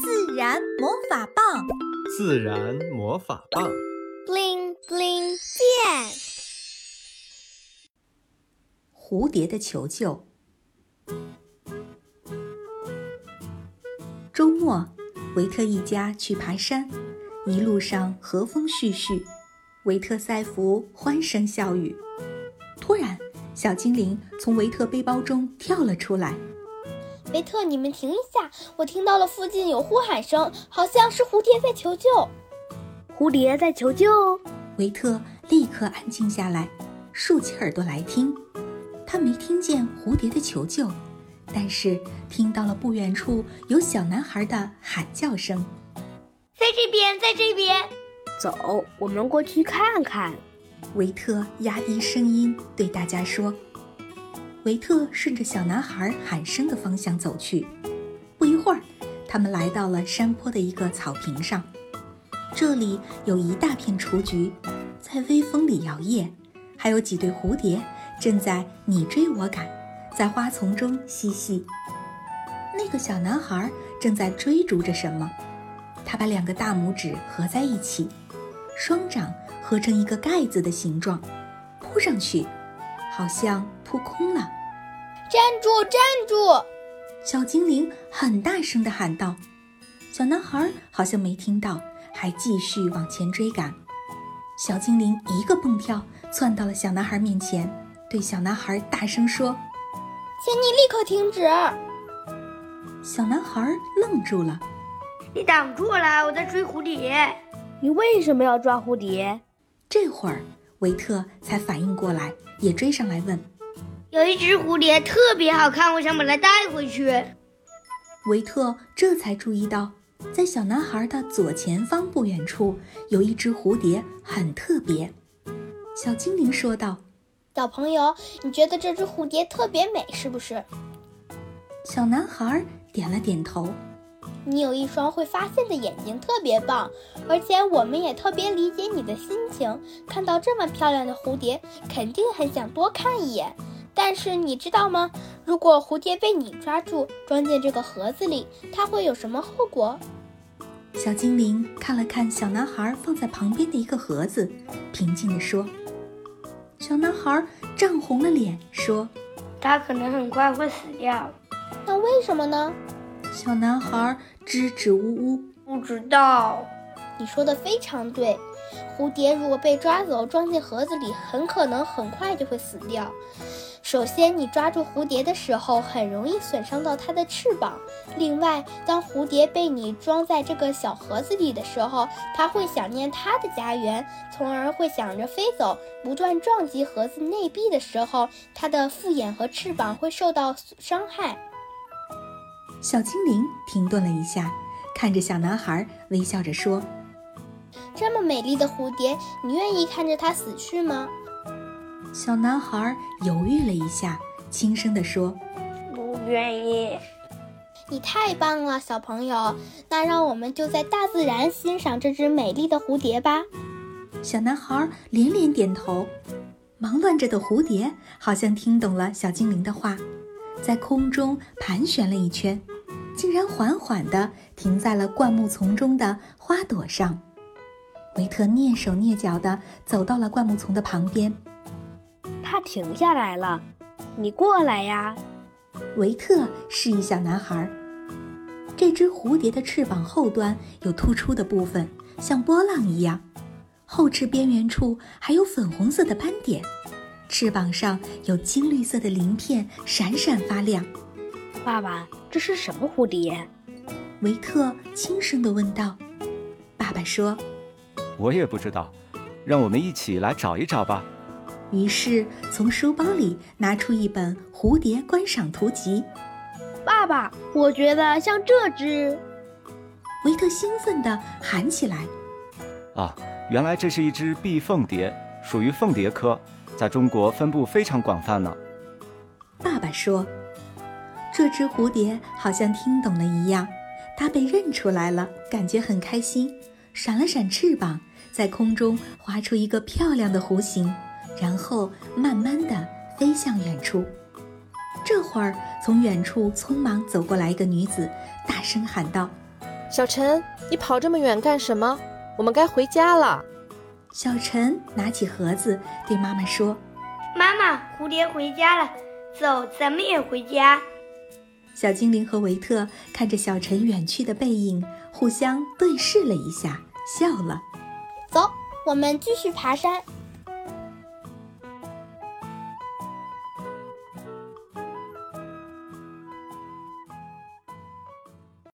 自然魔法棒，自然魔法棒，bling bling 变。蝴蝶的求救。周末，维特一家去爬山，一路上和风煦煦，维特赛弗欢声笑语。突然，小精灵从维特背包中跳了出来。维特，你们停一下！我听到了附近有呼喊声，好像是蝴蝶在求救。蝴蝶在求救！维特立刻安静下来，竖起耳朵来听。他没听见蝴蝶的求救，但是听到了不远处有小男孩的喊叫声。在这边，在这边！走，我们过去看看。维特压低声音对大家说。维特顺着小男孩喊声的方向走去。不一会儿，他们来到了山坡的一个草坪上。这里有一大片雏菊，在微风里摇曳，还有几对蝴蝶正在你追我赶，在花丛中嬉戏。那个小男孩正在追逐着什么，他把两个大拇指合在一起，双掌合成一个盖子的形状，扑上去，好像扑空了。站住！站住！小精灵很大声地喊道。小男孩好像没听到，还继续往前追赶。小精灵一个蹦跳，窜到了小男孩面前，对小男孩大声说：“请你立刻停止！”小男孩愣住了：“你挡住了，我在追蝴蝶。你为什么要抓蝴蝶？”这会儿，维特才反应过来，也追上来问。有一只蝴蝶特别好看，我想把它带回去。维特这才注意到，在小男孩的左前方不远处有一只蝴蝶，很特别。小精灵说道：“小朋友，你觉得这只蝴蝶特别美，是不是？”小男孩点了点头。你有一双会发现的眼睛，特别棒，而且我们也特别理解你的心情。看到这么漂亮的蝴蝶，肯定很想多看一眼。但是你知道吗？如果蝴蝶被你抓住，装进这个盒子里，它会有什么后果？小精灵看了看小男孩放在旁边的一个盒子，平静地说：“小男孩涨红了脸，说，他可能很快会死掉。那为什么呢？”小男孩支支吾吾，不知道。你说的非常对。蝴蝶如果被抓走，装进盒子里，很可能很快就会死掉。首先，你抓住蝴蝶的时候，很容易损伤到它的翅膀。另外，当蝴蝶被你装在这个小盒子里的时候，它会想念它的家园，从而会想着飞走。不断撞击盒子内壁的时候，它的复眼和翅膀会受到伤害。小精灵停顿了一下，看着小男孩，微笑着说。这么美丽的蝴蝶，你愿意看着它死去吗？小男孩犹豫了一下，轻声地说：“不愿意。”你太棒了，小朋友。那让我们就在大自然欣赏这只美丽的蝴蝶吧。小男孩连连点头。忙乱着的蝴蝶好像听懂了小精灵的话，在空中盘旋了一圈，竟然缓缓地停在了灌木丛中的花朵上。维特蹑手蹑脚地走到了灌木丛的旁边，他停下来了。你过来呀！维特示意小男孩。这只蝴蝶的翅膀后端有突出的部分，像波浪一样，后翅边缘处还有粉红色的斑点，翅膀上有金绿色的鳞片，闪闪发亮。爸爸，这是什么蝴蝶？维特轻声地问道。爸爸说。我也不知道，让我们一起来找一找吧。于是从书包里拿出一本蝴蝶观赏图集。爸爸，我觉得像这只。维特兴奋地喊起来：“啊，原来这是一只碧凤蝶，属于凤蝶科，在中国分布非常广泛呢。”爸爸说：“这只蝴蝶好像听懂了一样，它被认出来了，感觉很开心，闪了闪翅膀。”在空中划出一个漂亮的弧形，然后慢慢地飞向远处。这会儿，从远处匆忙走过来一个女子，大声喊道：“小陈，你跑这么远干什么？我们该回家了。小陈拿起盒子对妈妈说：“妈妈，蝴蝶回家了，走，咱们也回家。”小精灵和维特看着小陈远去的背影，互相对视了一下，笑了。走，我们继续爬山。